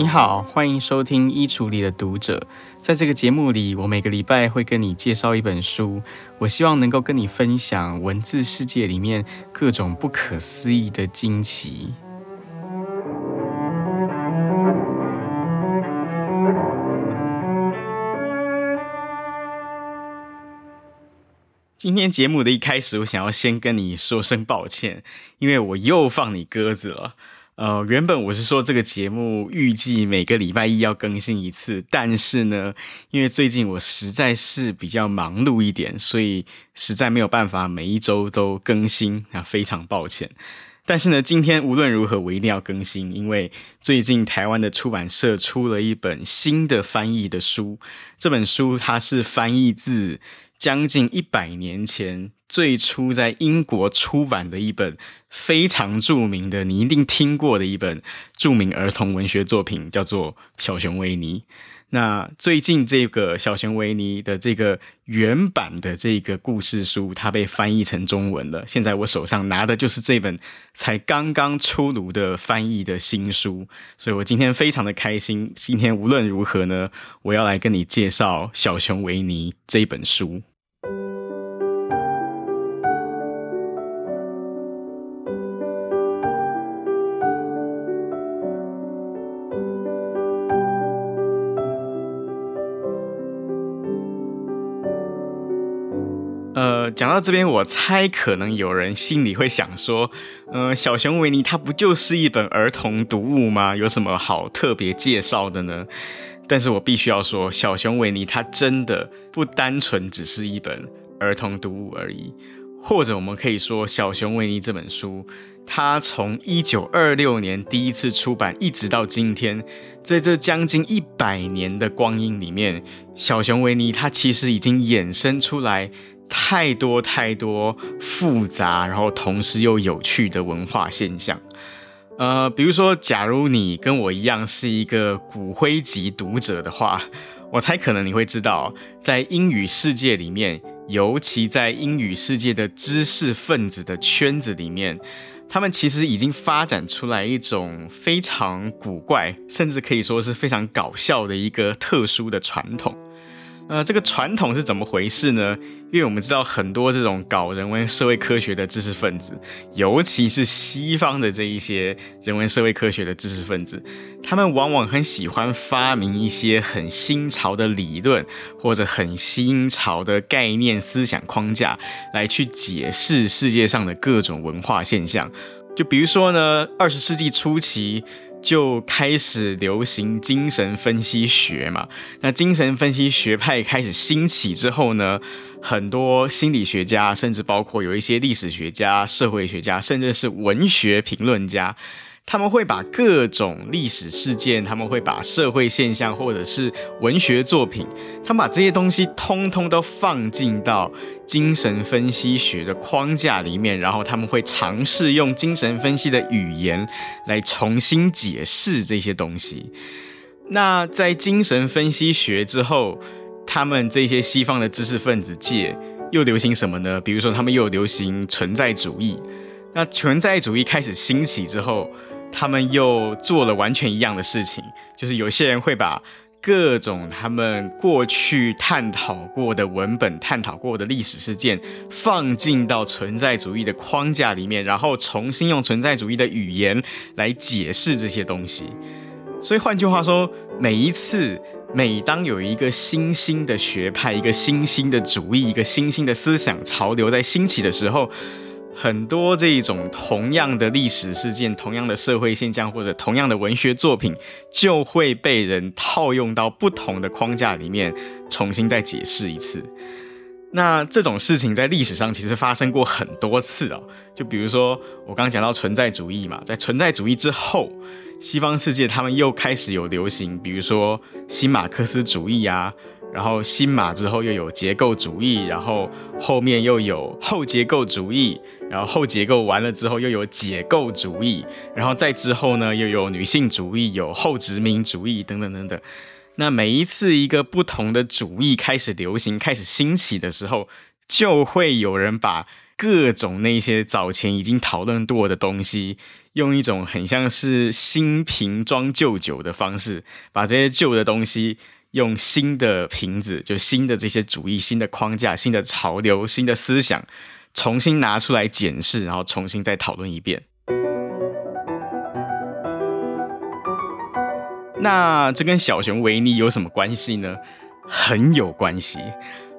你好，欢迎收听《衣橱里的读者》。在这个节目里，我每个礼拜会跟你介绍一本书，我希望能够跟你分享文字世界里面各种不可思议的惊奇。今天节目的一开始，我想要先跟你说声抱歉，因为我又放你鸽子了。呃，原本我是说这个节目预计每个礼拜一要更新一次，但是呢，因为最近我实在是比较忙碌一点，所以实在没有办法每一周都更新，啊，非常抱歉。但是呢，今天无论如何我一定要更新，因为最近台湾的出版社出了一本新的翻译的书，这本书它是翻译自将近一百年前，最初在英国出版的一本非常著名的，你一定听过的一本著名儿童文学作品，叫做《小熊维尼》。那最近这个《小熊维尼》的这个原版的这个故事书，它被翻译成中文了。现在我手上拿的就是这本才刚刚出炉的翻译的新书，所以我今天非常的开心。今天无论如何呢，我要来跟你介绍《小熊维尼》这本书。讲到这边，我猜可能有人心里会想说，呃，小熊维尼它不就是一本儿童读物吗？有什么好特别介绍的呢？但是我必须要说，小熊维尼它真的不单纯只是一本儿童读物而已，或者我们可以说，小熊维尼这本书，它从一九二六年第一次出版，一直到今天，在这将近一百年的光阴里面，小熊维尼它其实已经衍生出来。太多太多复杂，然后同时又有趣的文化现象。呃，比如说，假如你跟我一样是一个骨灰级读者的话，我猜可能你会知道，在英语世界里面，尤其在英语世界的知识分子的圈子里面，他们其实已经发展出来一种非常古怪，甚至可以说是非常搞笑的一个特殊的传统。呃，这个传统是怎么回事呢？因为我们知道很多这种搞人文社会科学的知识分子，尤其是西方的这一些人文社会科学的知识分子，他们往往很喜欢发明一些很新潮的理论，或者很新潮的概念思想框架，来去解释世界上的各种文化现象。就比如说呢，二十世纪初期。就开始流行精神分析学嘛，那精神分析学派开始兴起之后呢，很多心理学家，甚至包括有一些历史学家、社会学家，甚至是文学评论家。他们会把各种历史事件，他们会把社会现象，或者是文学作品，他们把这些东西通通都放进到精神分析学的框架里面，然后他们会尝试用精神分析的语言来重新解释这些东西。那在精神分析学之后，他们这些西方的知识分子界又流行什么呢？比如说，他们又流行存在主义。那存在主义开始兴起之后，他们又做了完全一样的事情，就是有些人会把各种他们过去探讨过的文本、探讨过的历史事件放进到存在主义的框架里面，然后重新用存在主义的语言来解释这些东西。所以换句话说，每一次每当有一个新兴的学派、一个新兴的主义、一个新兴的思想潮流在兴起的时候，很多这一种同样的历史事件、同样的社会现象或者同样的文学作品，就会被人套用到不同的框架里面，重新再解释一次。那这种事情在历史上其实发生过很多次哦。就比如说我刚刚讲到存在主义嘛，在存在主义之后，西方世界他们又开始有流行，比如说新马克思主义啊。然后新马之后又有结构主义，然后后面又有后结构主义，然后后结构完了之后又有解构主义，然后再之后呢又有女性主义，有后殖民主义等等等等。那每一次一个不同的主义开始流行、开始兴起的时候，就会有人把各种那些早前已经讨论过的东西，用一种很像是新瓶装旧酒的方式，把这些旧的东西用新的瓶子，就新的这些主义、新的框架、新的潮流、新的思想，重新拿出来检视，然后重新再讨论一遍。那这跟小熊维尼有什么关系呢？很有关系。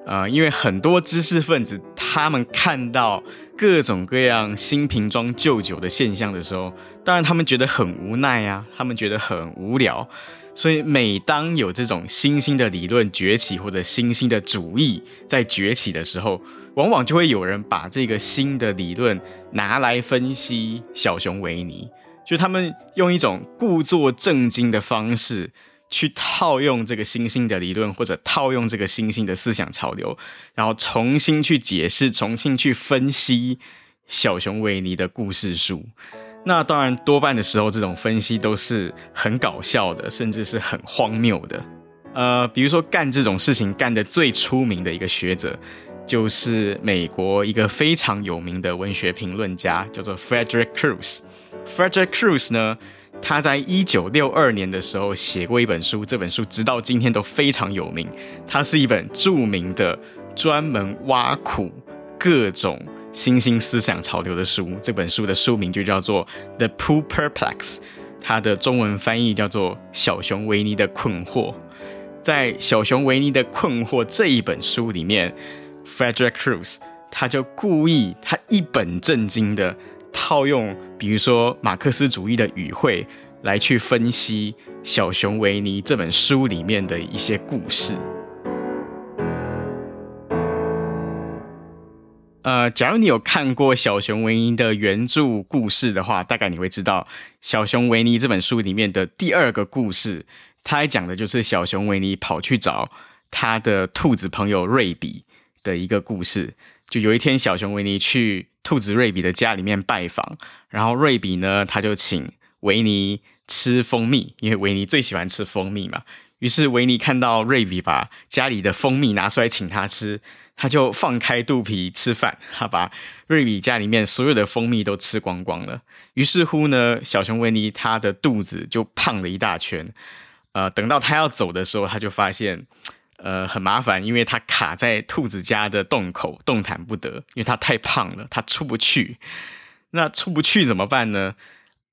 呃，因为很多知识分子，他们看到各种各样新瓶装旧酒的现象的时候，当然他们觉得很无奈啊，他们觉得很无聊。所以每当有这种新兴的理论崛起，或者新兴的主义在崛起的时候，往往就会有人把这个新的理论拿来分析小熊维尼，就他们用一种故作正经的方式。去套用这个新兴的理论，或者套用这个新兴的思想潮流，然后重新去解释、重新去分析小熊维尼的故事书。那当然，多半的时候，这种分析都是很搞笑的，甚至是很荒谬的。呃，比如说干这种事情干得最出名的一个学者，就是美国一个非常有名的文学评论家，叫做 Frederick Cruz。Frederick Cruz 呢，他在一九六二年的时候写过一本书，这本书直到今天都非常有名。它是一本著名的专门挖苦各种新兴思想潮流的书。这本书的书名就叫做《The Pooh Perplex》，它的中文翻译叫做《小熊维尼的困惑》。在《小熊维尼的困惑》这一本书里面，Frederick Cruz 他就故意他一本正经的。套用，比如说马克思主义的语汇来去分析《小熊维尼》这本书里面的一些故事。呃，假如你有看过《小熊维尼》的原著故事的话，大概你会知道，《小熊维尼》这本书里面的第二个故事，它还讲的就是小熊维尼跑去找他的兔子朋友瑞比的一个故事。就有一天，小熊维尼去兔子瑞比的家里面拜访，然后瑞比呢，他就请维尼吃蜂蜜，因为维尼最喜欢吃蜂蜜嘛。于是维尼看到瑞比把家里的蜂蜜拿出来请他吃，他就放开肚皮吃饭，他把瑞比家里面所有的蜂蜜都吃光光了。于是乎呢，小熊维尼他的肚子就胖了一大圈。呃，等到他要走的时候，他就发现。呃，很麻烦，因为他卡在兔子家的洞口，动弹不得，因为他太胖了，他出不去。那出不去怎么办呢？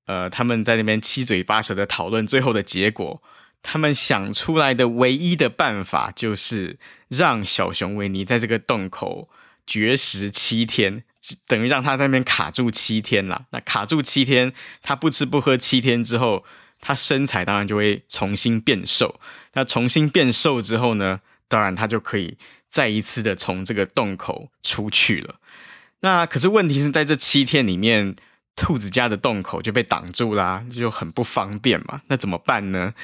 呃，他们在那边七嘴八舌的讨论，最后的结果，他们想出来的唯一的办法就是让小熊维尼在这个洞口绝食七天，等于让他在那边卡住七天了。那卡住七天，他不吃不喝七天之后。他身材当然就会重新变瘦，那重新变瘦之后呢，当然他就可以再一次的从这个洞口出去了。那可是问题是在这七天里面，兔子家的洞口就被挡住啦，就很不方便嘛。那怎么办呢？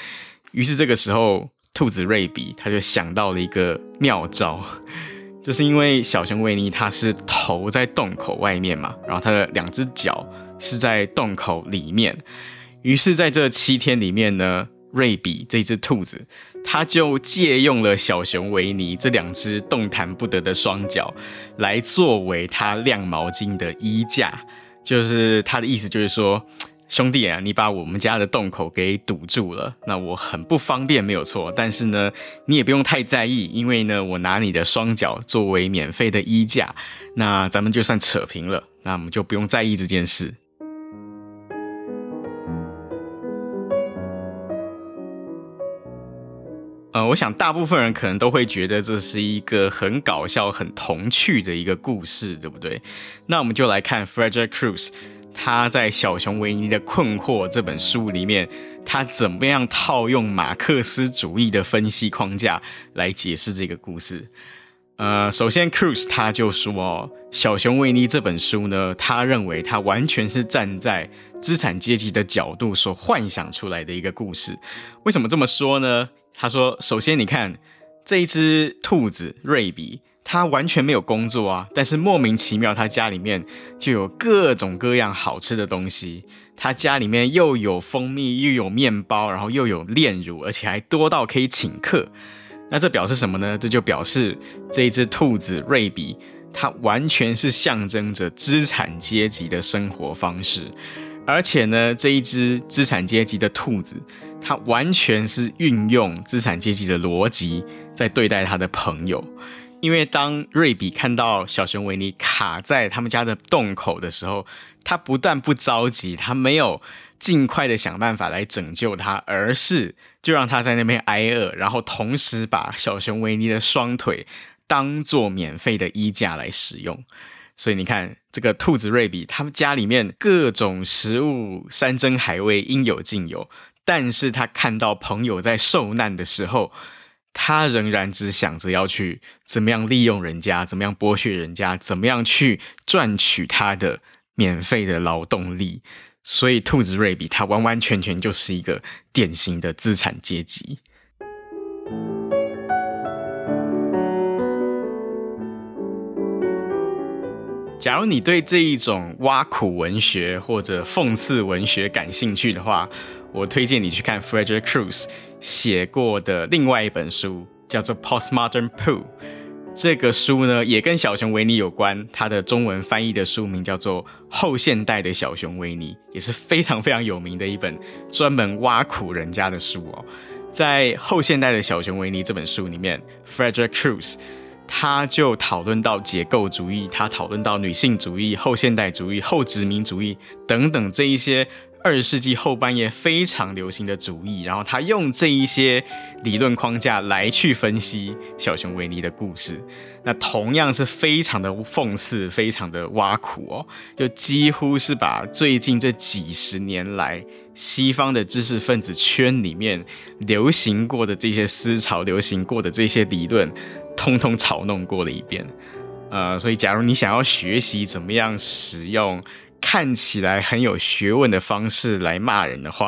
于是这个时候，兔子瑞比他就想到了一个妙招，就是因为小熊维尼它是头在洞口外面嘛，然后它的两只脚是在洞口里面。于是，在这七天里面呢，瑞比这只兔子，他就借用了小熊维尼这两只动弹不得的双脚，来作为他晾毛巾的衣架。就是他的意思，就是说，兄弟啊，你把我们家的洞口给堵住了，那我很不方便，没有错。但是呢，你也不用太在意，因为呢，我拿你的双脚作为免费的衣架，那咱们就算扯平了，那我们就不用在意这件事。呃，我想大部分人可能都会觉得这是一个很搞笑、很童趣的一个故事，对不对？那我们就来看 Frederick Cruz 他在《小熊维尼的困惑》这本书里面，他怎么样套用马克思主义的分析框架来解释这个故事。呃，首先 Cruz 他就说，《小熊维尼》这本书呢，他认为他完全是站在资产阶级的角度所幻想出来的一个故事。为什么这么说呢？他说：“首先，你看这一只兔子瑞比，他完全没有工作啊，但是莫名其妙，他家里面就有各种各样好吃的东西。他家里面又有蜂蜜，又有面包，然后又有炼乳，而且还多到可以请客。那这表示什么呢？这就表示这一只兔子瑞比，它完全是象征着资产阶级的生活方式。而且呢，这一只资产阶级的兔子，它完全是运用资产阶级的逻辑在对待他的朋友。因为当瑞比看到小熊维尼卡在他们家的洞口的时候，他不但不着急，他没有尽快的想办法来拯救他，而是就让他在那边挨饿，然后同时把小熊维尼的双腿当做免费的衣架来使用。所以你看，这个兔子瑞比，他们家里面各种食物、山珍海味应有尽有，但是他看到朋友在受难的时候，他仍然只想着要去怎么样利用人家，怎么样剥削人家，怎么样去赚取他的免费的劳动力。所以，兔子瑞比，他完完全全就是一个典型的资产阶级。假如你对这一种挖苦文学或者讽刺文学感兴趣的话，我推荐你去看 Frederick Cruz 写过的另外一本书，叫做《Postmodern Pooh》。这个书呢，也跟小熊维尼有关，它的中文翻译的书名叫做《后现代的小熊维尼》，也是非常非常有名的一本专门挖苦人家的书哦。在《后现代的小熊维尼》这本书里面，Frederick Cruz。他就讨论到结构主义，他讨论到女性主义、后现代主义、后殖民主义等等这一些二十世纪后半叶非常流行的主义，然后他用这一些理论框架来去分析小熊维尼的故事，那同样是非常的讽刺、非常的挖苦哦，就几乎是把最近这几十年来西方的知识分子圈里面流行过的这些思潮、流行过的这些理论。通通嘲弄过了一遍，呃，所以假如你想要学习怎么样使用看起来很有学问的方式来骂人的话，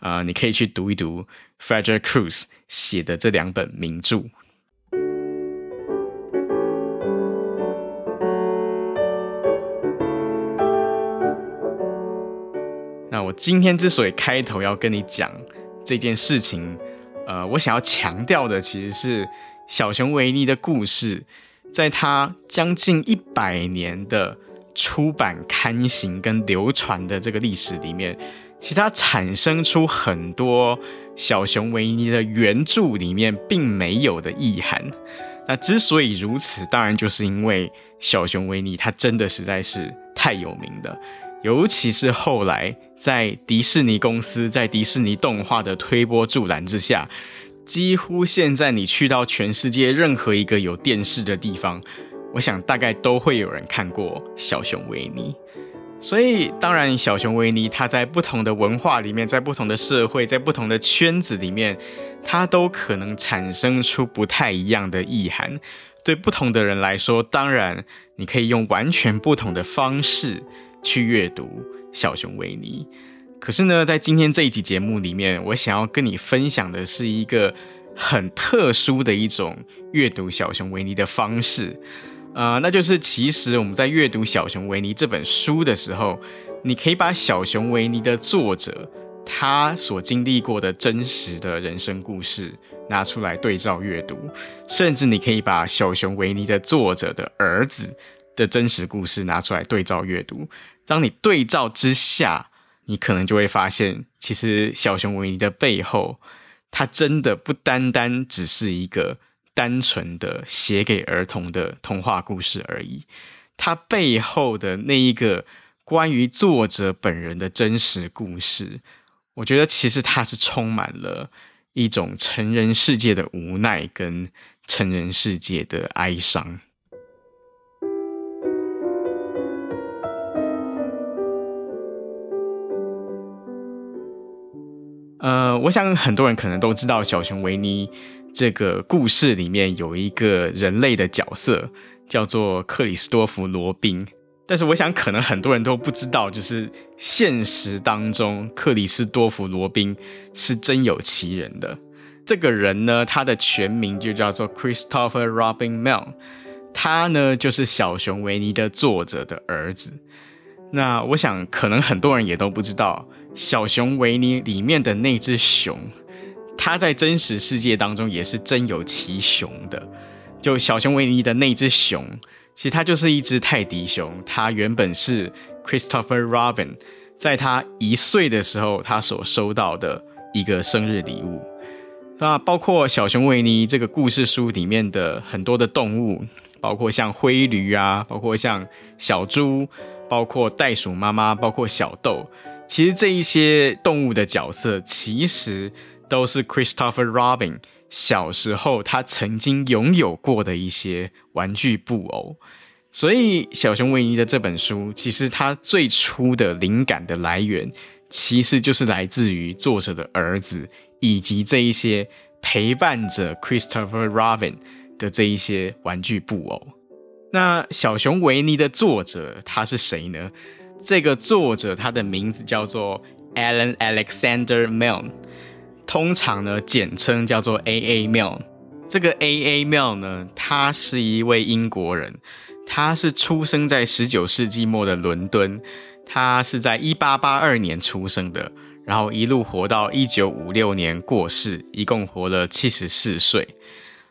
啊、呃，你可以去读一读 Frederick Cruz 写的这两本名著。那我今天之所以开头要跟你讲这件事情，呃，我想要强调的其实是。小熊维尼的故事，在他将近一百年的出版、刊行跟流传的这个历史里面，其实它产生出很多小熊维尼的原著里面并没有的意涵。那之所以如此，当然就是因为小熊维尼它真的实在是太有名了，尤其是后来在迪士尼公司、在迪士尼动画的推波助澜之下。几乎现在你去到全世界任何一个有电视的地方，我想大概都会有人看过小熊维尼。所以当然，小熊维尼它在不同的文化里面，在不同的社会，在不同的圈子里面，它都可能产生出不太一样的意涵。对不同的人来说，当然你可以用完全不同的方式去阅读小熊维尼。可是呢，在今天这一集节目里面，我想要跟你分享的是一个很特殊的一种阅读小熊维尼的方式，呃，那就是其实我们在阅读小熊维尼这本书的时候，你可以把小熊维尼的作者他所经历过的真实的人生故事拿出来对照阅读，甚至你可以把小熊维尼的作者的儿子的真实故事拿出来对照阅读，当你对照之下。你可能就会发现，其实小熊维尼的背后，它真的不单单只是一个单纯的写给儿童的童话故事而已。它背后的那一个关于作者本人的真实故事，我觉得其实它是充满了一种成人世界的无奈跟成人世界的哀伤。呃，我想很多人可能都知道，小熊维尼这个故事里面有一个人类的角色，叫做克里斯多弗·罗宾。但是，我想可能很多人都不知道，就是现实当中，克里斯多弗·罗宾是真有其人的。这个人呢，他的全名就叫做 Christopher Robin Milne，他呢就是小熊维尼的作者的儿子。那我想，可能很多人也都不知道。小熊维尼里面的那只熊，它在真实世界当中也是真有其熊的。就小熊维尼的那只熊，其实它就是一只泰迪熊，它原本是 Christopher Robin 在他一岁的时候他所收到的一个生日礼物。那包括小熊维尼这个故事书里面的很多的动物，包括像灰驴啊，包括像小猪，包括袋鼠妈妈，包括小豆。其实这一些动物的角色，其实都是 Christopher Robin 小时候他曾经拥有过的一些玩具布偶。所以，小熊维尼的这本书，其实它最初的灵感的来源，其实就是来自于作者的儿子，以及这一些陪伴着 Christopher Robin 的这一些玩具布偶。那小熊维尼的作者他是谁呢？这个作者他的名字叫做 Alan Alexander Milne，通常呢简称叫做 A.A. 妙。这个 A.A. 妙呢，他是一位英国人，他是出生在十九世纪末的伦敦，他是在一八八二年出生的，然后一路活到一九五六年过世，一共活了七十四岁。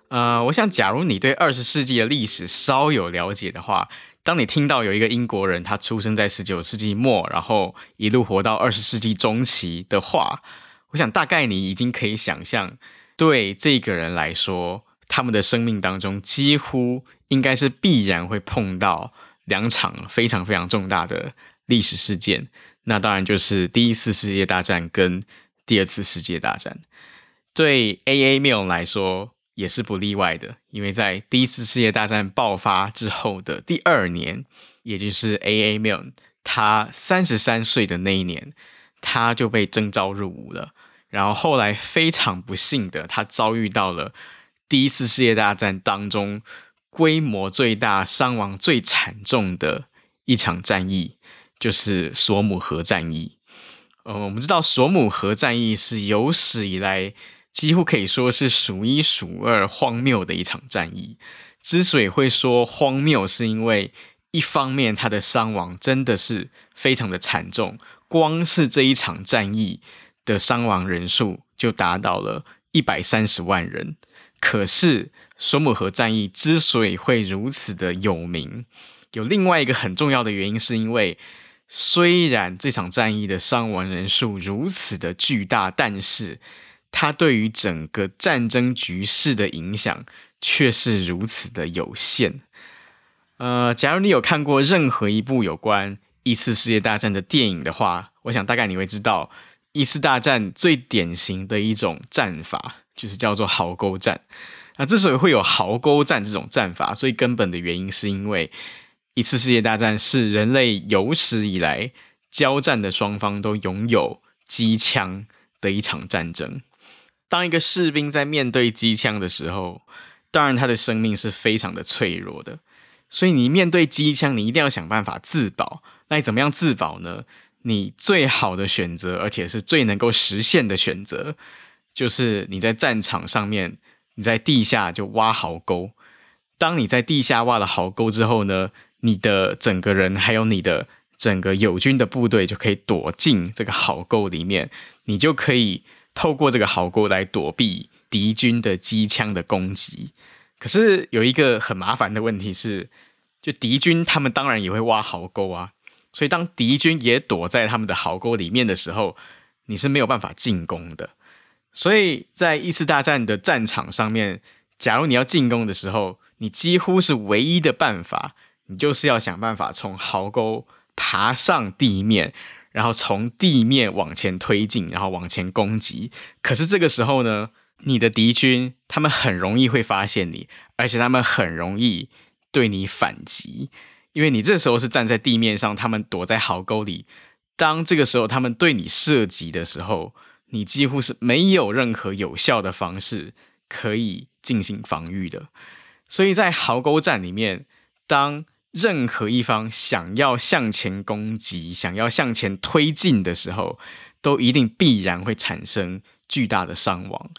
呃，我想假如你对二十世纪的历史稍有了解的话，当你听到有一个英国人，他出生在十九世纪末，然后一路活到二十世纪中期的话，我想大概你已经可以想象，对这个人来说，他们的生命当中几乎应该是必然会碰到两场非常非常重大的历史事件，那当然就是第一次世界大战跟第二次世界大战。对 A.A. Milne 来说，也是不例外的，因为在第一次世界大战爆发之后的第二年，也就是 A.A. m i l n 他三十三岁的那一年，他就被征召入伍了。然后后来非常不幸的，他遭遇到了第一次世界大战当中规模最大、伤亡最惨重的一场战役，就是索姆河战役。呃，我们知道索姆河战役是有史以来。几乎可以说是数一数二荒谬的一场战役。之所以会说荒谬，是因为一方面它的伤亡真的是非常的惨重，光是这一场战役的伤亡人数就达到了一百三十万人。可是索姆河战役之所以会如此的有名，有另外一个很重要的原因，是因为虽然这场战役的伤亡人数如此的巨大，但是它对于整个战争局势的影响却是如此的有限。呃，假如你有看过任何一部有关一次世界大战的电影的话，我想大概你会知道，一次大战最典型的一种战法就是叫做壕沟战。那之所以会有壕沟战这种战法，最根本的原因是因为一次世界大战是人类有史以来交战的双方都拥有机枪的一场战争。当一个士兵在面对机枪的时候，当然他的生命是非常的脆弱的。所以你面对机枪，你一定要想办法自保。那你怎么样自保呢？你最好的选择，而且是最能够实现的选择，就是你在战场上面，你在地下就挖壕沟。当你在地下挖了壕沟之后呢，你的整个人还有你的整个友军的部队就可以躲进这个壕沟里面，你就可以。透过这个壕沟来躲避敌军的机枪的攻击，可是有一个很麻烦的问题是，就敌军他们当然也会挖壕沟啊，所以当敌军也躲在他们的壕沟里面的时候，你是没有办法进攻的。所以在一次大战的战场上面，假如你要进攻的时候，你几乎是唯一的办法，你就是要想办法从壕沟爬上地面。然后从地面往前推进，然后往前攻击。可是这个时候呢，你的敌军他们很容易会发现你，而且他们很容易对你反击，因为你这时候是站在地面上，他们躲在壕沟里。当这个时候他们对你射击的时候，你几乎是没有任何有效的方式可以进行防御的。所以在壕沟战里面，当任何一方想要向前攻击、想要向前推进的时候，都一定必然会产生巨大的伤亡。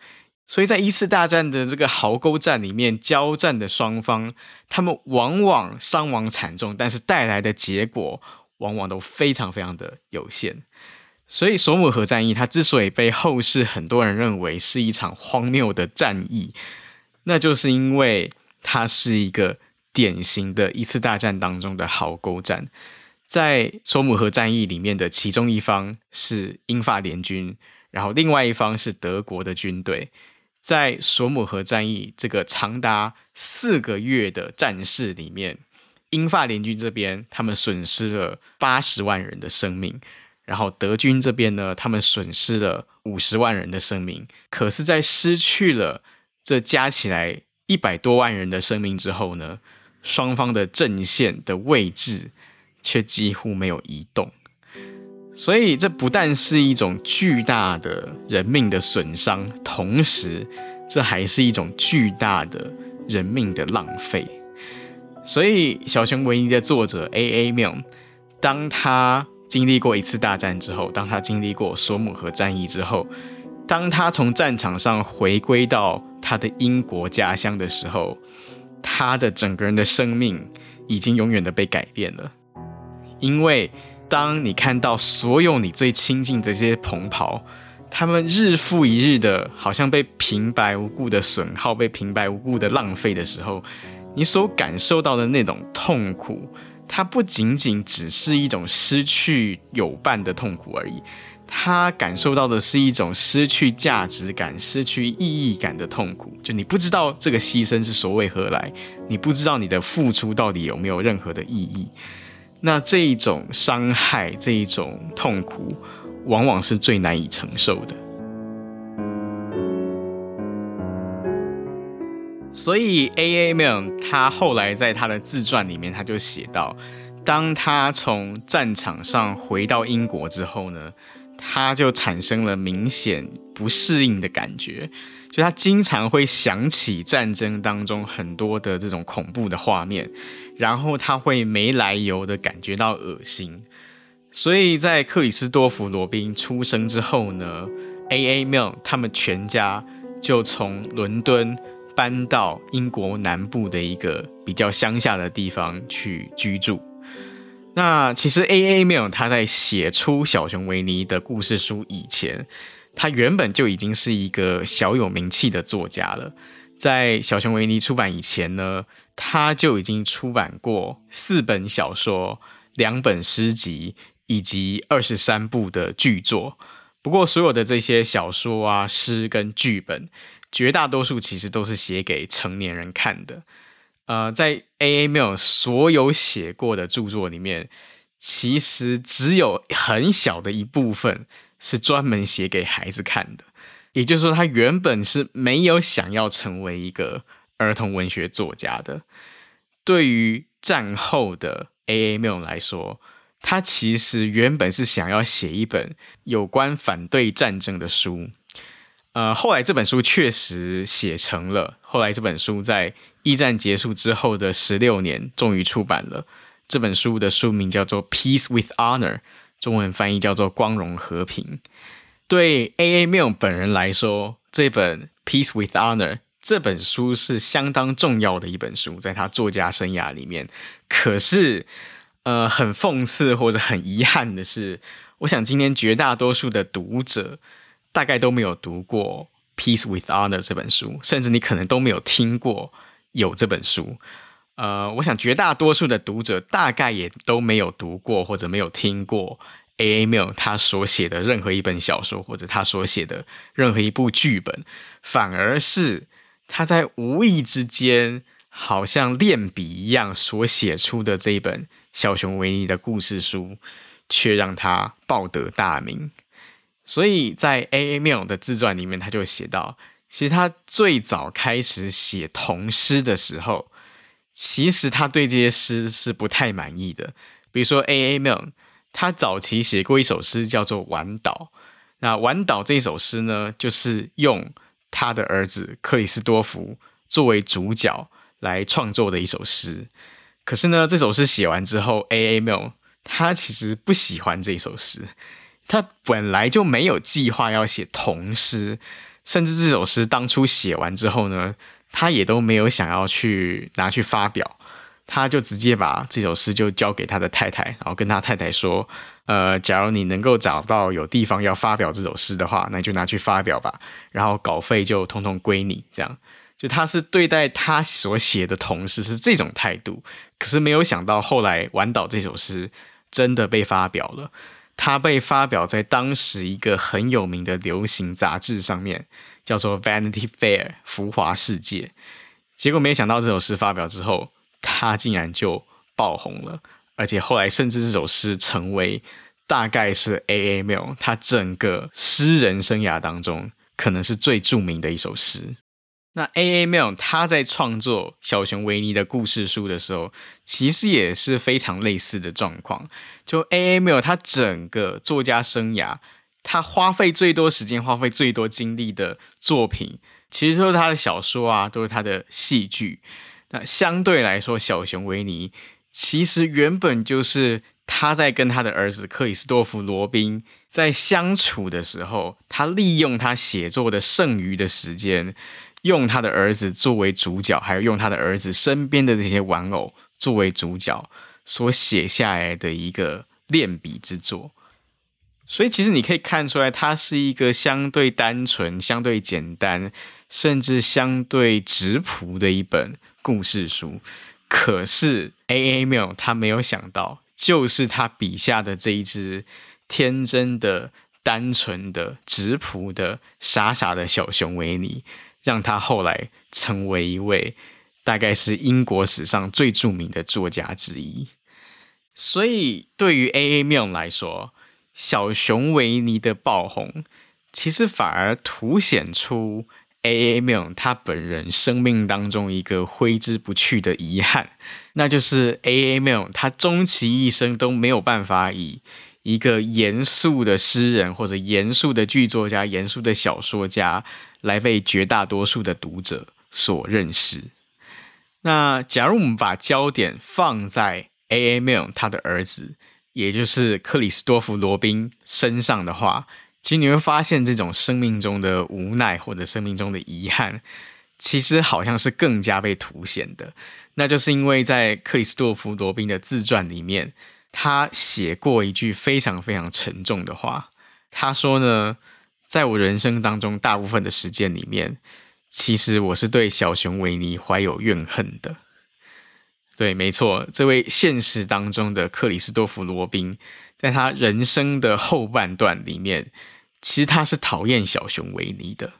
所以在一次大战的这个壕沟战里面，交战的双方，他们往往伤亡惨重，但是带来的结果往往都非常非常的有限。所以索姆河战役它之所以被后世很多人认为是一场荒谬的战役，那就是因为它是一个。典型的一次大战当中的壕沟战。在索姆河战役里面的其中一方是英法联军，然后另外一方是德国的军队。在索姆河战役这个长达四个月的战事里面，英法联军这边他们损失了八十万人的生命，然后德军这边呢，他们损失了五十万人的生命。可是，在失去了这加起来一百多万人的生命之后呢，双方的阵线的位置。却几乎没有移动，所以这不但是一种巨大的人命的损伤，同时这还是一种巨大的人命的浪费。所以，《小熊维尼》的作者 A.A. Milne，当他经历过一次大战之后，当他经历过索姆河战役之后，当他从战场上回归到他的英国家乡的时候，他的整个人的生命已经永远的被改变了。因为当你看到所有你最亲近的这些同袍，他们日复一日的，好像被平白无故的损耗，被平白无故的浪费的时候，你所感受到的那种痛苦，它不仅仅只是一种失去友伴的痛苦而已，他感受到的是一种失去价值感、失去意义感的痛苦。就你不知道这个牺牲是所为何来，你不知道你的付出到底有没有任何的意义。那这一种伤害，这一种痛苦，往往是最难以承受的。所以，A.A. m i l 他后来在他的自传里面，他就写到，当他从战场上回到英国之后呢，他就产生了明显不适应的感觉。就他经常会想起战争当中很多的这种恐怖的画面，然后他会没来由的感觉到恶心。所以在克里斯多弗罗宾出生之后呢，A.A. Mill 他们全家就从伦敦搬到英国南部的一个比较乡下的地方去居住。那其实 A.A. Mill 他在写出小熊维尼的故事书以前，他原本就已经是一个小有名气的作家了，在《小熊维尼》出版以前呢，他就已经出版过四本小说、两本诗集以及二十三部的剧作。不过，所有的这些小说啊、诗跟剧本，绝大多数其实都是写给成年人看的。呃，在 A. A. Mil 所有写过的著作里面，其实只有很小的一部分。是专门写给孩子看的，也就是说，他原本是没有想要成为一个儿童文学作家的。对于战后的 A.A. Milne 来说，他其实原本是想要写一本有关反对战争的书。呃，后来这本书确实写成了，后来这本书在一战结束之后的十六年终于出版了。这本书的书名叫做《Peace with Honor》。中文翻译叫做“光荣和平”。对 A.A. m i l 本人来说，这本《Peace with Honor》这本书是相当重要的一本书，在他作家生涯里面。可是，呃，很讽刺或者很遗憾的是，我想今天绝大多数的读者大概都没有读过《Peace with Honor》这本书，甚至你可能都没有听过有这本书。呃，我想绝大多数的读者大概也都没有读过或者没有听过 A.A. Milne 他所写的任何一本小说，或者他所写的任何一部剧本，反而是他在无意之间，好像练笔一样所写出的这一本《小熊维尼》的故事书，却让他报得大名。所以在 A.A. Milne 的自传里面，他就写到，其实他最早开始写童诗的时候。其实他对这些诗是不太满意的，比如说 A.A. Milne，他早期写过一首诗叫做《晚岛》，那《晚岛》这首诗呢，就是用他的儿子克里斯多弗作为主角来创作的一首诗。可是呢，这首诗写完之后，A.A. Milne 他其实不喜欢这首诗，他本来就没有计划要写童诗，甚至这首诗当初写完之后呢，他也都没有想要去拿去发表，他就直接把这首诗就交给他的太太，然后跟他太太说：“呃，假如你能够找到有地方要发表这首诗的话，那就拿去发表吧，然后稿费就统统归你。”这样，就他是对待他所写的同事是这种态度，可是没有想到后来《晚岛》这首诗真的被发表了，它被发表在当时一个很有名的流行杂志上面，叫做《Vanity Fair》浮华世界。结果没想到这首诗发表之后，他竟然就爆红了，而且后来甚至这首诗成为大概是 A. A. Milne 他整个诗人生涯当中可能是最著名的一首诗。那 A A m i l n 他在创作小熊维尼的故事书的时候，其实也是非常类似的状况。就 A A m i l n 他整个作家生涯，他花费最多时间、花费最多精力的作品，其实都是他的小说啊，都是他的戏剧。那相对来说，小熊维尼其实原本就是他在跟他的儿子克里斯多弗·罗宾在相处的时候，他利用他写作的剩余的时间。用他的儿子作为主角，还有用他的儿子身边的这些玩偶作为主角所写下来的一个练笔之作，所以其实你可以看出来，它是一个相对单纯、相对简单，甚至相对质朴的一本故事书。可是 A. A. Milne 他没有想到，就是他笔下的这一只天真的、单纯的、质朴的、傻傻的小熊维尼。让他后来成为一位大概是英国史上最著名的作家之一。所以，对于 A. A. Milne 来说，小熊维尼的爆红，其实反而凸显出 A. A. Milne 他本人生命当中一个挥之不去的遗憾，那就是 A. A. Milne 他终其一生都没有办法以一个严肃的诗人或者严肃的剧作家、严肃的小说家。来被绝大多数的读者所认识。那假如我们把焦点放在 A.A. m i l 他的儿子，也就是克里斯多弗·罗宾身上的话，其实你会发现，这种生命中的无奈或者生命中的遗憾，其实好像是更加被凸显的。那就是因为在克里斯多弗·罗宾的自传里面，他写过一句非常非常沉重的话。他说呢，在我人生当中，大部分的时间里面，其实我是对小熊维尼怀有怨恨的。对，没错，这位现实当中的克里斯多弗·罗宾，在他人生的后半段里面，其实他是讨厌小熊维尼的。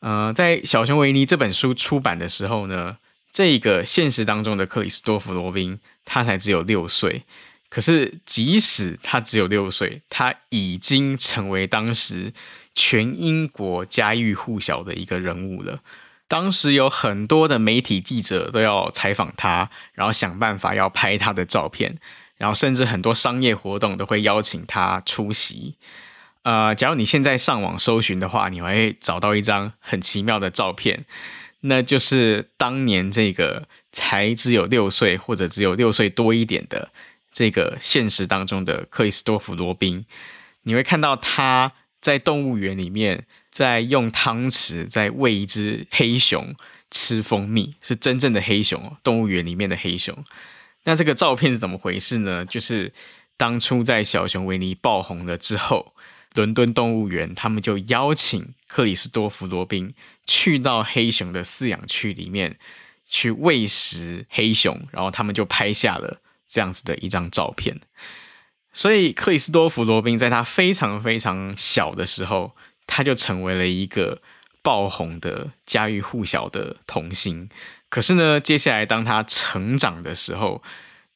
呃，在《小熊维尼》这本书出版的时候呢，这个现实当中的克里斯多弗·罗宾，他才只有六岁。可是，即使他只有六岁，他已经成为当时全英国家喻户晓的一个人物了。当时有很多的媒体记者都要采访他，然后想办法要拍他的照片，然后甚至很多商业活动都会邀请他出席。呃，假如你现在上网搜寻的话，你会找到一张很奇妙的照片，那就是当年这个才只有六岁或者只有六岁多一点的。这个现实当中的克里斯多弗·罗宾，你会看到他在动物园里面，在用汤匙在喂一只黑熊吃蜂蜜，是真正的黑熊，动物园里面的黑熊。那这个照片是怎么回事呢？就是当初在小熊维尼爆红了之后，伦敦动物园他们就邀请克里斯多弗·罗宾去到黑熊的饲养区里面去喂食黑熊，然后他们就拍下了。这样子的一张照片，所以克里斯多弗·罗宾在他非常非常小的时候，他就成为了一个爆红的家喻户晓的童星。可是呢，接下来当他成长的时候，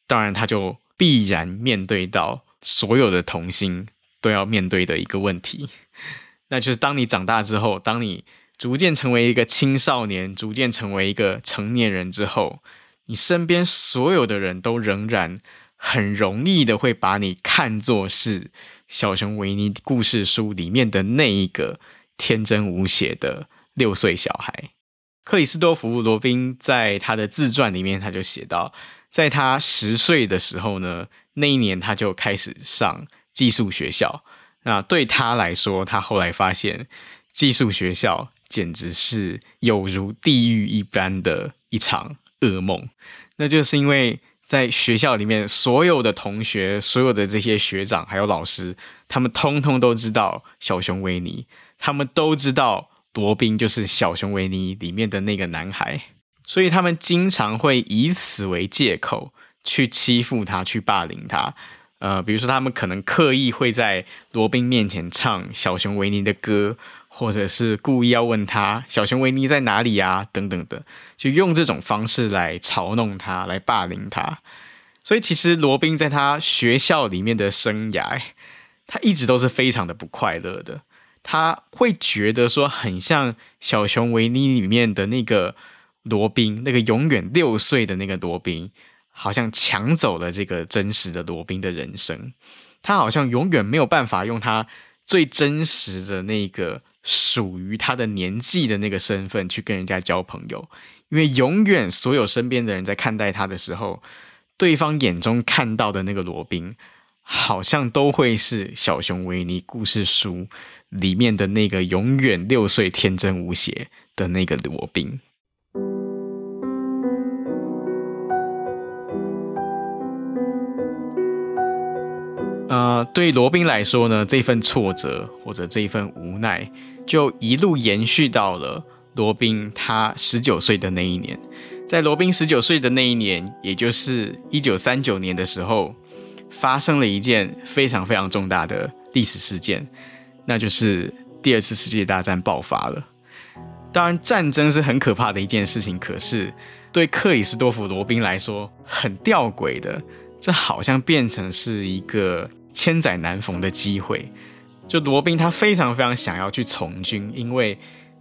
当然他就必然面对到所有的童星都要面对的一个问题，那就是当你长大之后，当你逐渐成为一个青少年，逐渐成为一个成年人之后。你身边所有的人都仍然很容易的会把你看作是小熊维尼故事书里面的那一个天真无邪的六岁小孩。克里斯多福·罗宾在他的自传里面，他就写到，在他十岁的时候呢，那一年他就开始上寄宿学校。那对他来说，他后来发现寄宿学校简直是有如地狱一般的一场。噩梦，那就是因为在学校里面，所有的同学、所有的这些学长还有老师，他们通通都知道小熊维尼，他们都知道罗宾就是小熊维尼里面的那个男孩，所以他们经常会以此为借口去欺负他，去霸凌他。呃，比如说他们可能刻意会在罗宾面前唱小熊维尼的歌，或者是故意要问他小熊维尼在哪里啊，等等的，就用这种方式来嘲弄他，来霸凌他。所以其实罗宾在他学校里面的生涯，他一直都是非常的不快乐的。他会觉得说，很像小熊维尼里面的那个罗宾，那个永远六岁的那个罗宾，好像抢走了这个真实的罗宾的人生。他好像永远没有办法用他最真实的那个属于他的年纪的那个身份去跟人家交朋友，因为永远所有身边的人在看待他的时候。对方眼中看到的那个罗宾，好像都会是小熊维尼故事书里面的那个永远六岁天真无邪的那个罗宾。呃，对罗宾来说呢，这份挫折或者这一份无奈，就一路延续到了罗宾他十九岁的那一年。在罗宾十九岁的那一年，也就是一九三九年的时候，发生了一件非常非常重大的历史事件，那就是第二次世界大战爆发了。当然，战争是很可怕的一件事情，可是对克里斯多弗·罗宾来说，很吊诡的，这好像变成是一个千载难逢的机会。就罗宾他非常非常想要去从军，因为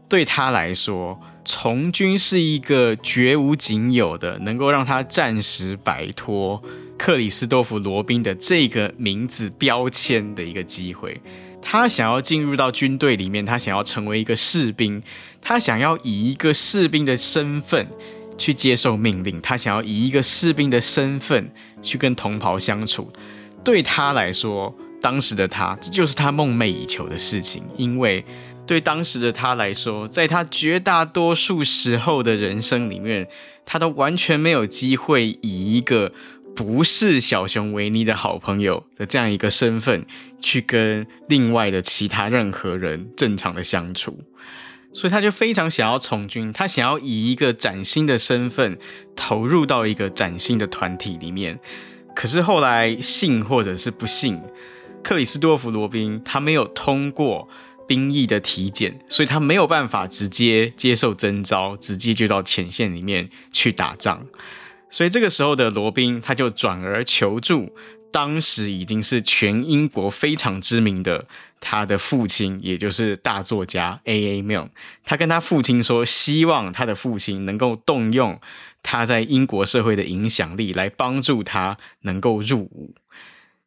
对他来说，从军是一个绝无仅有的，能够让他暂时摆脱克里斯多弗·罗宾的这个名字标签的一个机会。他想要进入到军队里面，他想要成为一个士兵，他想要以一个士兵的身份去接受命令，他想要以一个士兵的身份去跟同袍相处。对他来说，当时的他，这就是他梦寐以求的事情，因为。对当时的他来说，在他绝大多数时候的人生里面，他都完全没有机会以一个不是小熊维尼的好朋友的这样一个身份去跟另外的其他任何人正常的相处，所以他就非常想要从军，他想要以一个崭新的身份投入到一个崭新的团体里面。可是后来幸或者是不幸，克里斯多弗·罗宾他没有通过。兵役的体检，所以他没有办法直接接受征召，直接就到前线里面去打仗。所以这个时候的罗宾，他就转而求助当时已经是全英国非常知名的他的父亲，也就是大作家 A. A. Milne。他跟他父亲说，希望他的父亲能够动用他在英国社会的影响力，来帮助他能够入伍。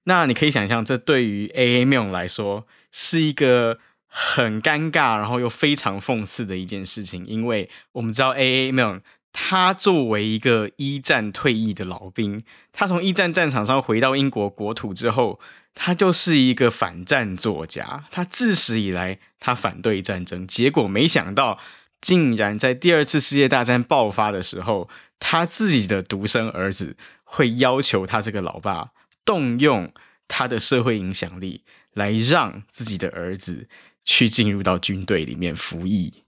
那你可以想象，这对于 A. A. Milne 来说是一个。很尴尬，然后又非常讽刺的一件事情，因为我们知道 A. A. Milne 他作为一个一战退役的老兵，他从一战战场上回到英国国土之后，他就是一个反战作家。他自始以来他反对战争，结果没想到竟然在第二次世界大战爆发的时候，他自己的独生儿子会要求他这个老爸动用他的社会影响力来让自己的儿子。去进入到军队里面服役。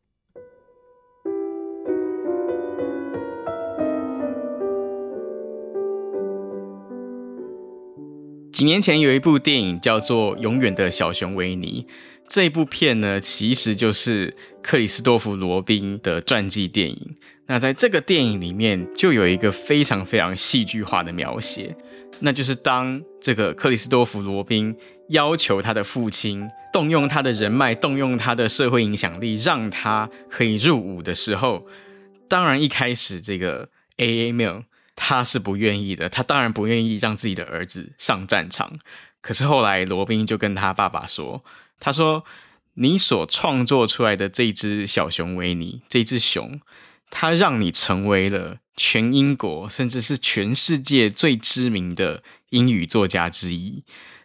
几年前有一部电影叫做《永远的小熊维尼》，这部片呢，其实就是克里斯多弗·罗宾的传记电影。那在这个电影里面，就有一个非常非常戏剧化的描写，那就是当这个克里斯多弗·罗宾要求他的父亲。动用他的人脉，动用他的社会影响力，让他可以入伍的时候，当然一开始这个 A. A. Milne 他是不愿意的，他当然不愿意让自己的儿子上战场。可是后来罗宾就跟他爸爸说：“他说你所创作出来的这只小熊维尼，这只熊，它让你成为了全英国甚至是全世界最知名的英语作家之一。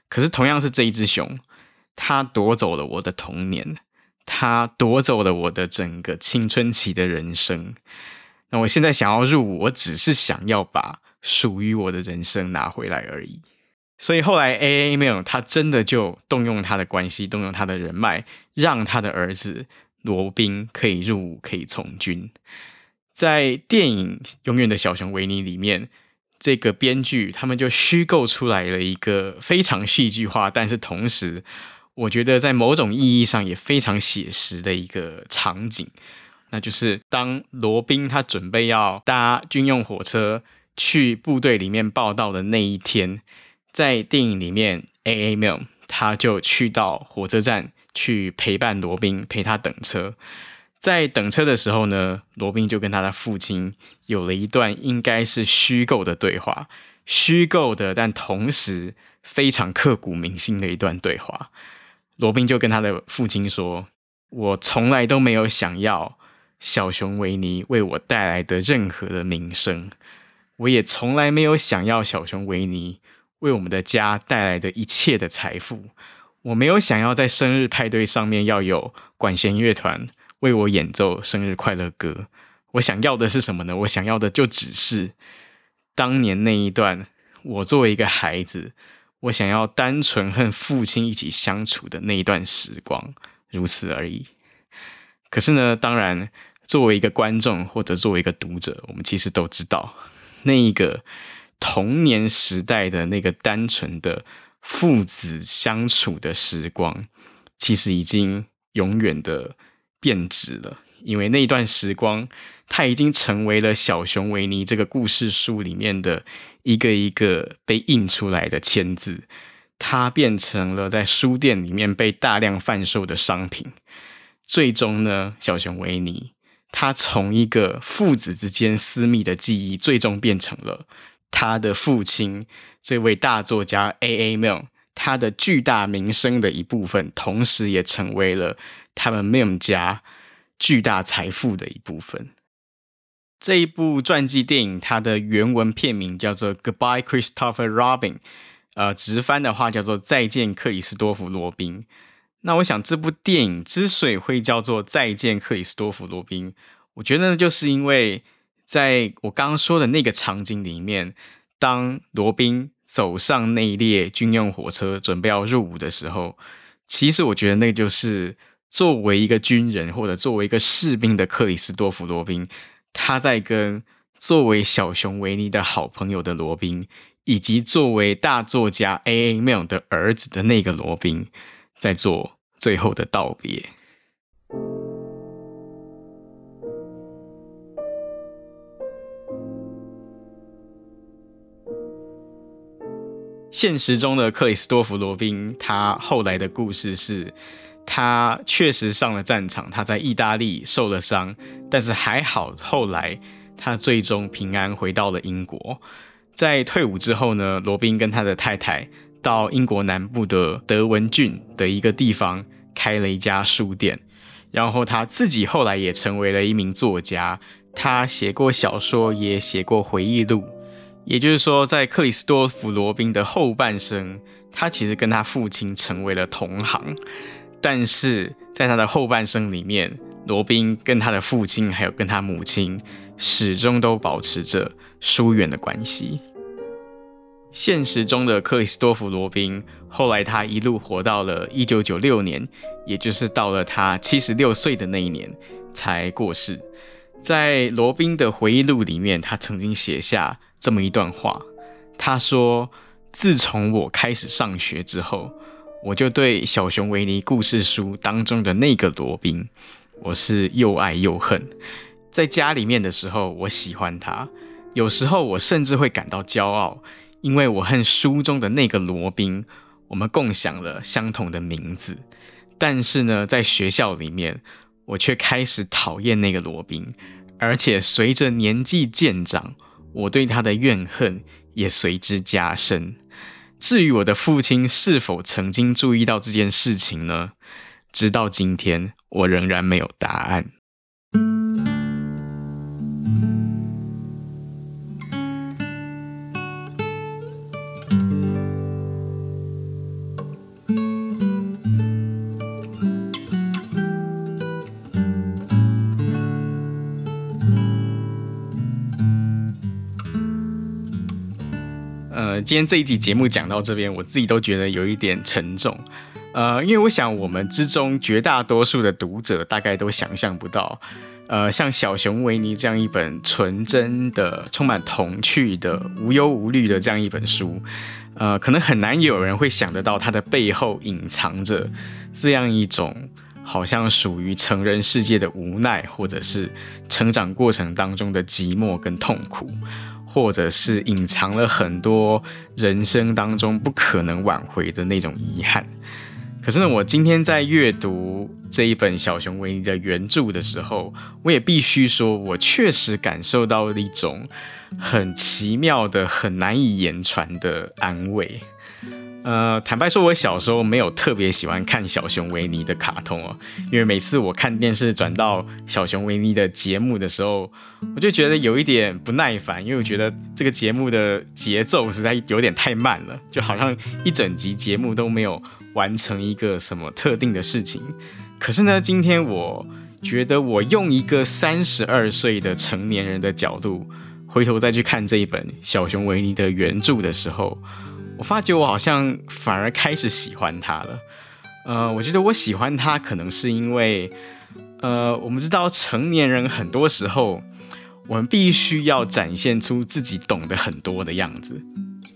可是同样是这一只熊。”它夺走了我的童年，它夺走了我的整个青春期的人生。那我现在想要入伍，我只是想要把属于我的人生拿回来而已。所以后来，A A Mail 他真的就动用他的关系，动用他的人脉，让他的儿子罗宾可以入伍，可以从军。在电影《永远的小熊维尼》里面，这个编剧他们就虚构出来了一个非常戏剧化，但是同时，我觉得在某种意义上也非常写实的一个场景，那就是当罗宾他准备要搭军用火车去部队里面报到的那一天，在电影里面，A A Mil，他就去到火车站去陪伴罗宾，陪他等车。在等车的时候呢，罗宾就跟他的父亲有了一段应该是虚构的对话，虚构的，但同时非常刻骨铭心的一段对话。罗宾就跟他的父亲说：“我从来都没有想要小熊维尼为我带来的任何的名声，我也从来没有想要小熊维尼为我们的家带来的一切的财富。我没有想要在生日派对上面要有管弦乐团。”为我演奏生日快乐歌，我想要的是什么呢？我想要的就只是当年那一段，我作为一个孩子，我想要单纯和父亲一起相处的那一段时光，如此而已。可是呢，当然，作为一个观众或者作为一个读者，我们其实都知道，那一个童年时代的那个单纯的父子相处的时光，其实已经永远的。变质了，因为那一段时光，它已经成为了小熊维尼这个故事书里面的一个一个被印出来的签字，它变成了在书店里面被大量贩售的商品。最终呢，小熊维尼，他从一个父子之间私密的记忆，最终变成了他的父亲这位大作家 A.A. Milne 他的巨大名声的一部分，同时也成为了。他们 Milne 家巨大财富的一部分。这一部传记电影，它的原文片名叫做《Goodbye Christopher Robin》，呃，直翻的话叫做《再见克里斯多弗罗宾》。那我想，这部电影之所以会叫做《再见克里斯多弗罗宾》，我觉得，就是因为在我刚刚说的那个场景里面，当罗宾走上那一列军用火车，准备要入伍的时候，其实我觉得那就是。作为一个军人或者作为一个士兵的克里斯多弗罗宾，他在跟作为小熊维尼的好朋友的罗宾，以及作为大作家 A.A. m i l 的儿子的那个罗宾，在做最后的道别。现实中的克里斯多弗罗宾，他后来的故事是。他确实上了战场，他在意大利受了伤，但是还好，后来他最终平安回到了英国。在退伍之后呢，罗宾跟他的太太到英国南部的德文郡的一个地方开了一家书店，然后他自己后来也成为了一名作家，他写过小说，也写过回忆录。也就是说，在克里斯多弗罗宾的后半生，他其实跟他父亲成为了同行。但是在他的后半生里面，罗宾跟他的父亲还有跟他母亲始终都保持着疏远的关系。现实中的克里斯多弗·罗宾，后来他一路活到了一九九六年，也就是到了他七十六岁的那一年才过世。在罗宾的回忆录里面，他曾经写下这么一段话，他说：“自从我开始上学之后。”我就对小熊维尼故事书当中的那个罗宾，我是又爱又恨。在家里面的时候，我喜欢他；有时候我甚至会感到骄傲，因为我和书中的那个罗宾，我们共享了相同的名字。但是呢，在学校里面，我却开始讨厌那个罗宾，而且随着年纪渐长，我对他的怨恨也随之加深。至于我的父亲是否曾经注意到这件事情呢？直到今天，我仍然没有答案。今天这一集节目讲到这边，我自己都觉得有一点沉重。呃，因为我想我们之中绝大多数的读者大概都想象不到，呃，像小熊维尼这样一本纯真的、充满童趣的、无忧无虑的这样一本书，呃，可能很难有人会想得到它的背后隐藏着这样一种。好像属于成人世界的无奈，或者是成长过程当中的寂寞跟痛苦，或者是隐藏了很多人生当中不可能挽回的那种遗憾。可是呢，我今天在阅读这一本小熊维尼的原著的时候，我也必须说，我确实感受到了一种很奇妙的、很难以言传的安慰。呃，坦白说，我小时候没有特别喜欢看小熊维尼的卡通哦，因为每次我看电视转到小熊维尼的节目的时候，我就觉得有一点不耐烦，因为我觉得这个节目的节奏实在有点太慢了，就好像一整集节目都没有完成一个什么特定的事情。可是呢，今天我觉得我用一个三十二岁的成年人的角度，回头再去看这一本小熊维尼的原著的时候。我发觉我好像反而开始喜欢他了，呃，我觉得我喜欢他可能是因为，呃，我们知道成年人很多时候，我们必须要展现出自己懂得很多的样子，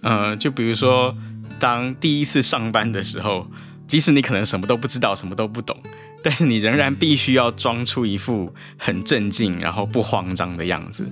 呃，就比如说当第一次上班的时候，即使你可能什么都不知道，什么都不懂。但是你仍然必须要装出一副很镇静，然后不慌张的样子。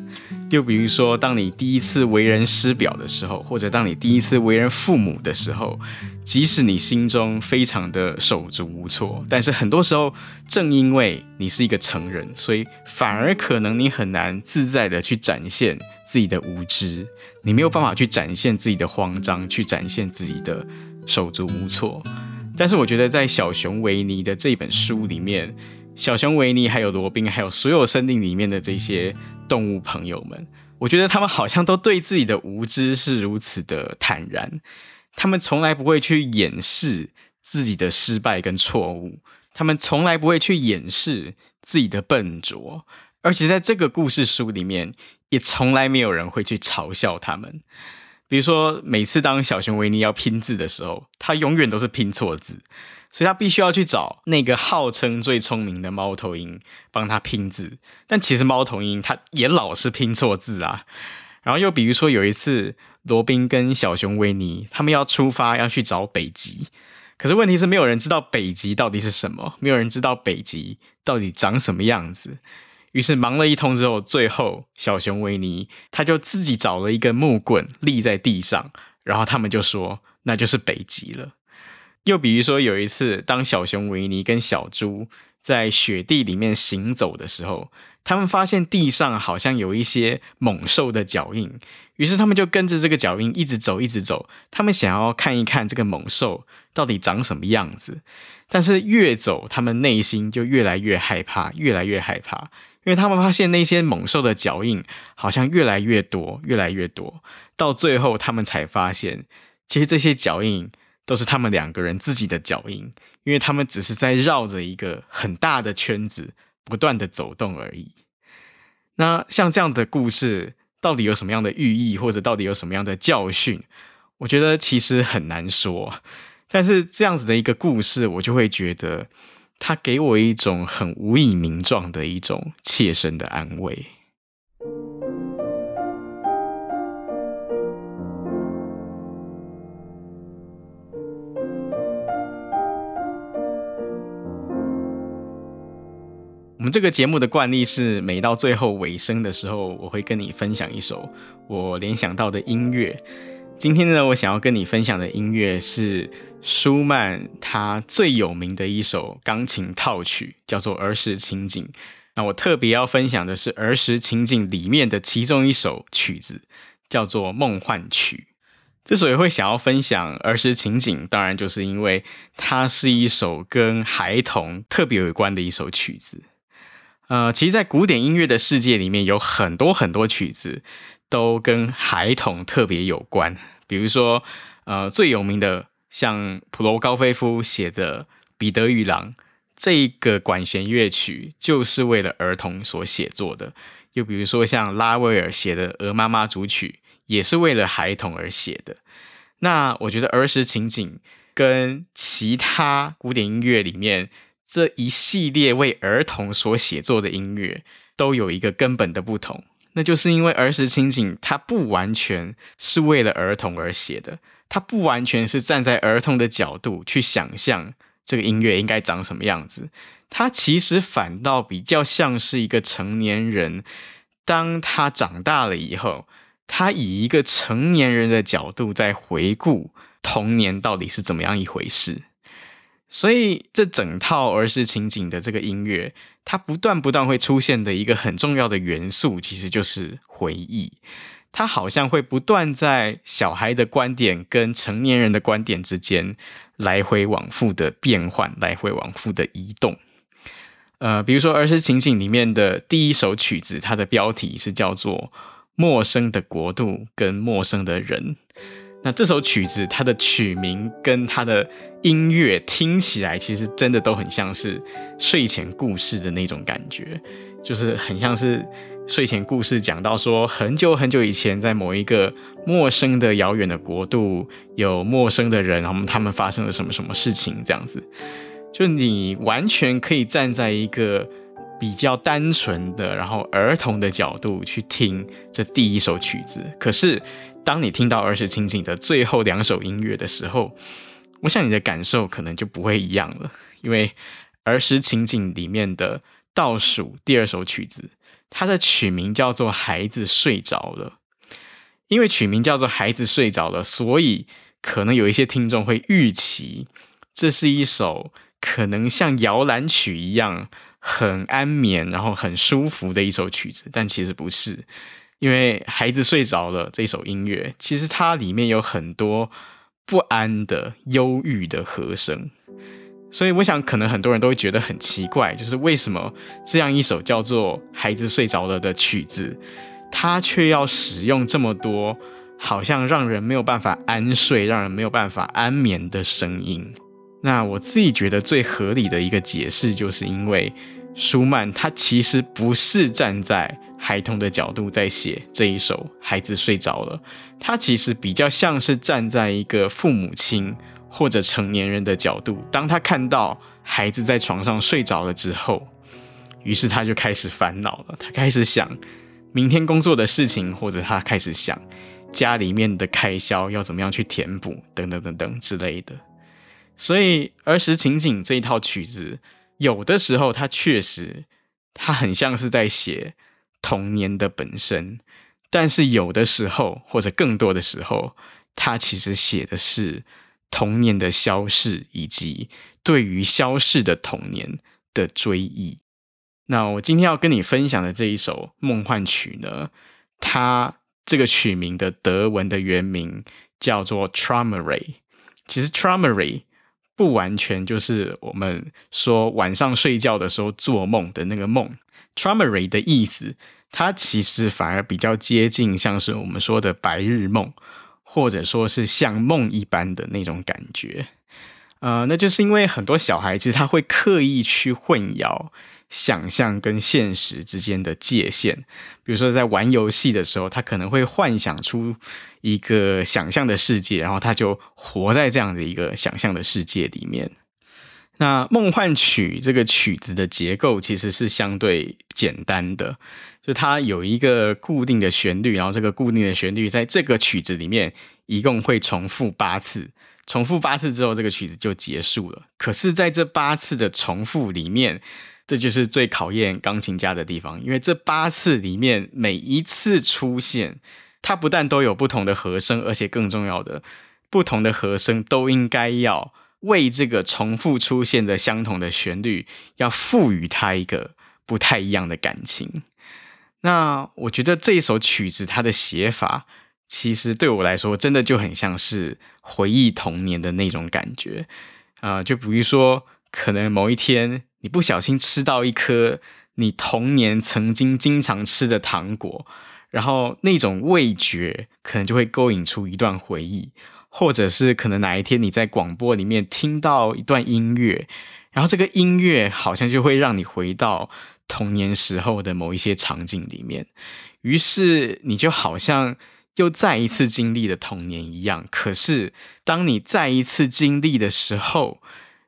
又比如说，当你第一次为人师表的时候，或者当你第一次为人父母的时候，即使你心中非常的手足无措，但是很多时候，正因为你是一个成人，所以反而可能你很难自在的去展现自己的无知，你没有办法去展现自己的慌张，去展现自己的手足无措。但是我觉得，在小熊维尼的这本书里面，小熊维尼还有罗宾，还有所有森林里面的这些动物朋友们，我觉得他们好像都对自己的无知是如此的坦然，他们从来不会去掩饰自己的失败跟错误，他们从来不会去掩饰自己的笨拙，而且在这个故事书里面，也从来没有人会去嘲笑他们。比如说，每次当小熊维尼要拼字的时候，他永远都是拼错字，所以他必须要去找那个号称最聪明的猫头鹰帮他拼字。但其实猫头鹰他也老是拼错字啊。然后又比如说有一次，罗宾跟小熊维尼他们要出发要去找北极，可是问题是没有人知道北极到底是什么，没有人知道北极到底长什么样子。于是忙了一通之后，最后小熊维尼他就自己找了一根木棍立在地上，然后他们就说那就是北极了。又比如说有一次，当小熊维尼跟小猪在雪地里面行走的时候，他们发现地上好像有一些猛兽的脚印，于是他们就跟着这个脚印一直走，一直走。他们想要看一看这个猛兽到底长什么样子，但是越走，他们内心就越来越害怕，越来越害怕。因为他们发现那些猛兽的脚印好像越来越多，越来越多，到最后他们才发现，其实这些脚印都是他们两个人自己的脚印，因为他们只是在绕着一个很大的圈子不断的走动而已。那像这样的故事，到底有什么样的寓意，或者到底有什么样的教训？我觉得其实很难说。但是这样子的一个故事，我就会觉得。他给我一种很无以名状的一种切身的安慰。我们这个节目的惯例是，每到最后尾声的时候，我会跟你分享一首我联想到的音乐。今天呢，我想要跟你分享的音乐是舒曼他最有名的一首钢琴套曲，叫做《儿时情景》。那我特别要分享的是《儿时情景》里面的其中一首曲子，叫做《梦幻曲》。之所以会想要分享《儿时情景》，当然就是因为它是一首跟孩童特别有关的一首曲子。呃，其实，在古典音乐的世界里面，有很多很多曲子。都跟孩童特别有关，比如说，呃，最有名的像普罗高菲夫写的《彼得与狼》这个管弦乐曲，就是为了儿童所写作的；又比如说像拉威尔写的《鹅妈妈组曲》，也是为了孩童而写的。那我觉得儿时情景跟其他古典音乐里面这一系列为儿童所写作的音乐都有一个根本的不同，那就是因为儿时情景它不完全是为了儿童而写的，它不完全是站在儿童的角度去想象这个音乐应该长什么样子，它其实反倒比较像是一个成年人，当他长大了以后，他以一个成年人的角度在回顾。童年到底是怎么样一回事？所以这整套儿时情景的这个音乐，它不断不断会出现的一个很重要的元素，其实就是回忆。它好像会不断在小孩的观点跟成年人的观点之间来回往复的变换，来回往复的移动。呃，比如说儿时情景里面的第一首曲子，它的标题是叫做《陌生的国度跟陌生的人》。那这首曲子，它的曲名跟它的音乐听起来，其实真的都很像是睡前故事的那种感觉，就是很像是睡前故事讲到说，很久很久以前，在某一个陌生的遥远的国度，有陌生的人，然后他们发生了什么什么事情，这样子，就你完全可以站在一个比较单纯的，然后儿童的角度去听这第一首曲子，可是。当你听到儿时情景的最后两首音乐的时候，我想你的感受可能就不会一样了，因为儿时情景里面的倒数第二首曲子，它的曲名叫做《孩子睡着了》。因为曲名叫做《孩子睡着了》，所以可能有一些听众会预期这是一首可能像摇篮曲一样很安眠，然后很舒服的一首曲子，但其实不是。因为孩子睡着了这首音乐，其实它里面有很多不安的、忧郁的和声，所以我想可能很多人都会觉得很奇怪，就是为什么这样一首叫做《孩子睡着了》的曲子，它却要使用这么多好像让人没有办法安睡、让人没有办法安眠的声音？那我自己觉得最合理的一个解释，就是因为舒曼他其实不是站在孩童的角度在写这一首，孩子睡着了。他其实比较像是站在一个父母亲或者成年人的角度，当他看到孩子在床上睡着了之后，于是他就开始烦恼了。他开始想明天工作的事情，或者他开始想家里面的开销要怎么样去填补，等等等等之类的。所以儿时情景这一套曲子，有的时候他确实，他很像是在写。童年的本身，但是有的时候，或者更多的时候，他其实写的是童年的消逝，以及对于消逝的童年的追忆。那我今天要跟你分享的这一首梦幻曲呢，它这个曲名的德文的原名叫做 Traumerei。其实 Traumerei 不完全就是我们说晚上睡觉的时候做梦的那个梦。Trumery 的意思，它其实反而比较接近，像是我们说的白日梦，或者说是像梦一般的那种感觉。呃，那就是因为很多小孩子他会刻意去混淆想象跟现实之间的界限，比如说在玩游戏的时候，他可能会幻想出一个想象的世界，然后他就活在这样的一个想象的世界里面。那梦幻曲这个曲子的结构其实是相对简单的，就它有一个固定的旋律，然后这个固定的旋律在这个曲子里面一共会重复八次，重复八次之后这个曲子就结束了。可是，在这八次的重复里面，这就是最考验钢琴家的地方，因为这八次里面每一次出现，它不但都有不同的和声，而且更重要的，不同的和声都应该要。为这个重复出现的相同的旋律，要赋予它一个不太一样的感情。那我觉得这一首曲子它的写法，其实对我来说真的就很像是回忆童年的那种感觉啊、就比如说，可能某一天你不小心吃到一颗你童年曾经经常吃的糖果，然后那种味觉可能就会勾引出一段回忆。或者是可能哪一天你在广播里面听到一段音乐，然后这个音乐好像就会让你回到童年时候的某一些场景里面，于是你就好像又再一次经历了童年一样。可是，当你再一次经历的时候，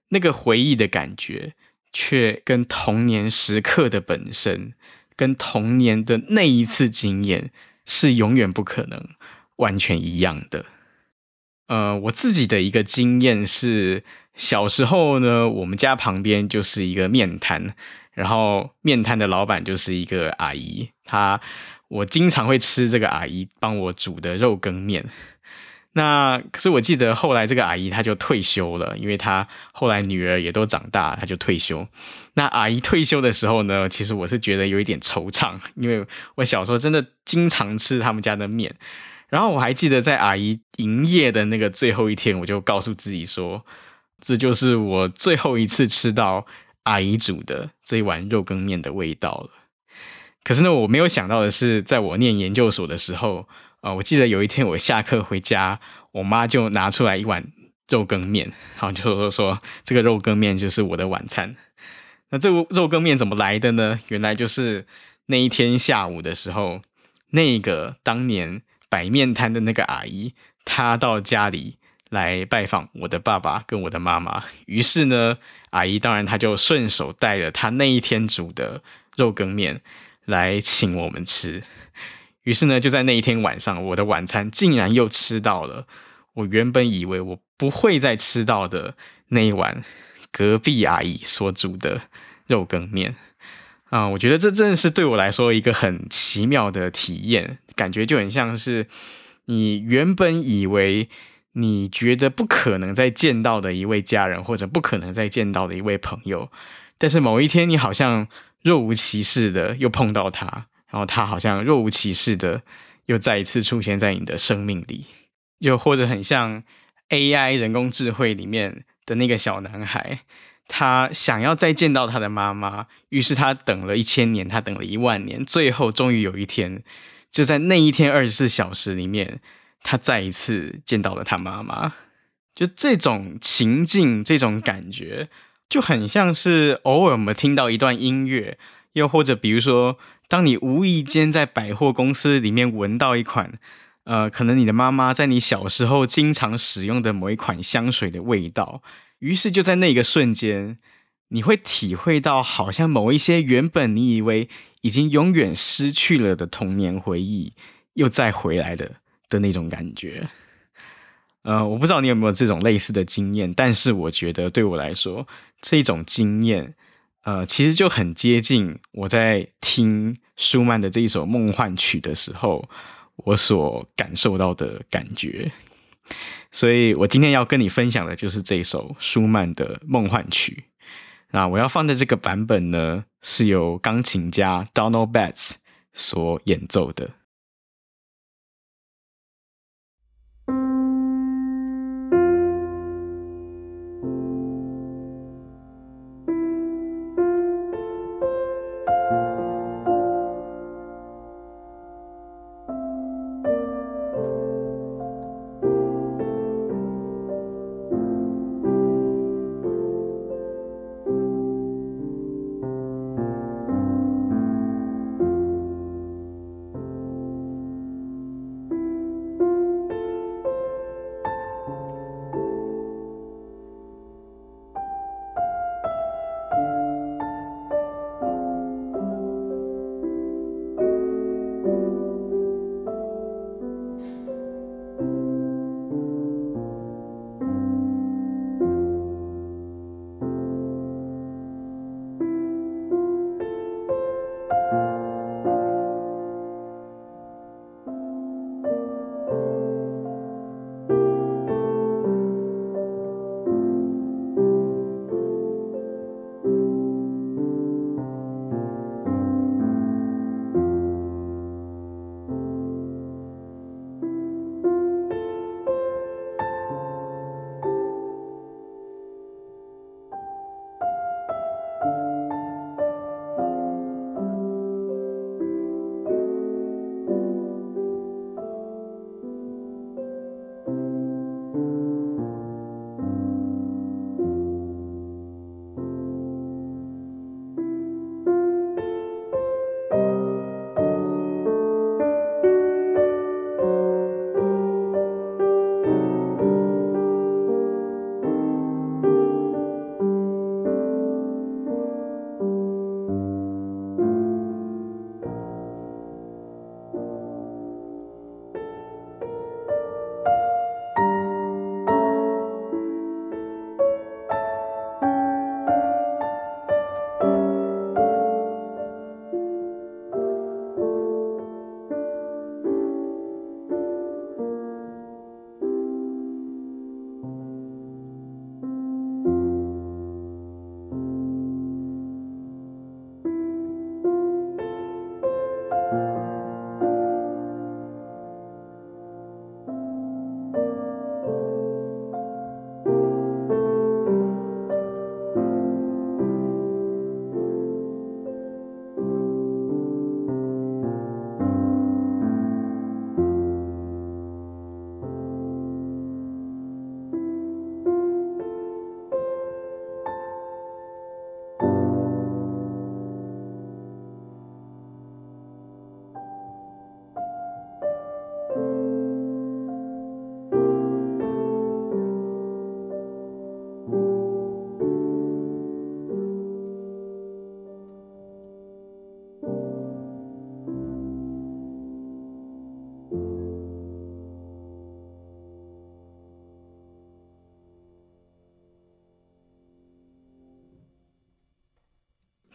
那个回忆的感觉，却跟童年时刻的本身，跟童年的那一次经验，是永远不可能完全一样的。呃，我自己的一个经验是，小时候呢，我们家旁边就是一个面摊，然后面摊的老板就是一个阿姨，她，我经常会吃这个阿姨帮我煮的肉羹面。那可是我记得后来这个阿姨她就退休了，因为她后来女儿也都长大，她就退休。那阿姨退休的时候呢，其实我是觉得有一点惆怅，因为我小时候真的经常吃他们家的面。然后我还记得在阿姨营业的那个最后一天，我就告诉自己说，这就是我最后一次吃到阿姨煮的这一碗肉羹面的味道了。可是呢，我没有想到的是，在我念研究所的时候。啊、我记得有一天我下课回家，我妈就拿出来一碗肉羹面，然后就说说这个肉羹面就是我的晚餐。那这个肉羹面怎么来的呢？原来就是那一天下午的时候，那个当年摆面摊的那个阿姨，她到家里来拜访我的爸爸跟我的妈妈。于是呢，阿姨当然她就顺手带了她那一天煮的肉羹面来请我们吃。于是呢，就在那一天晚上，我的晚餐竟然又吃到了我原本以为我不会再吃到的那一碗隔壁阿姨所煮的肉羹面啊！我觉得这真的是对我来说一个很奇妙的体验，感觉就很像是你原本以为你觉得不可能再见到的一位家人，或者不可能再见到的一位朋友，但是某一天你好像若无其事的又碰到他。然后他好像若无其事的又再一次出现在你的生命里，又或者很像 AI 人工智慧里面的那个小男孩，他想要再见到他的妈妈，于是他等了一千年，他等了一万年，最后终于有一天，就在那一天二十四小时里面，他再一次见到了他妈妈。就这种情境，这种感觉，就很像是偶尔我们听到一段音乐，又或者比如说。当你无意间在百货公司里面闻到一款，呃，可能你的妈妈在你小时候经常使用的某一款香水的味道，于是就在那个瞬间，你会体会到好像某一些原本你以为已经永远失去了的童年回忆，又再回来的的那种感觉。呃，我不知道你有没有这种类似的经验，但是我觉得对我来说，这种经验。呃，其实就很接近我在听舒曼的这一首梦幻曲的时候，我所感受到的感觉。所以我今天要跟你分享的就是这一首舒曼的梦幻曲。那我要放的这个版本呢，是由钢琴家 Donald Batts 所演奏的。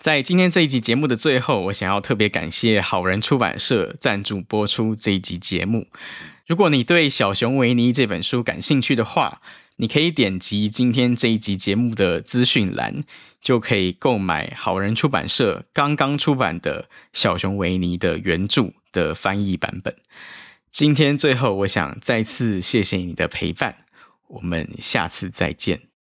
在今天这一集节目的最后，我想要特别感谢好人出版社赞助播出这一集节目。如果你对《小熊维尼》这本书感兴趣的话，你可以点击今天这一集节目的资讯栏，就可以购买好人出版社刚刚出版的《小熊维尼》的原著的翻译版本。今天最后，我想再次谢谢你的陪伴，我们下次再见。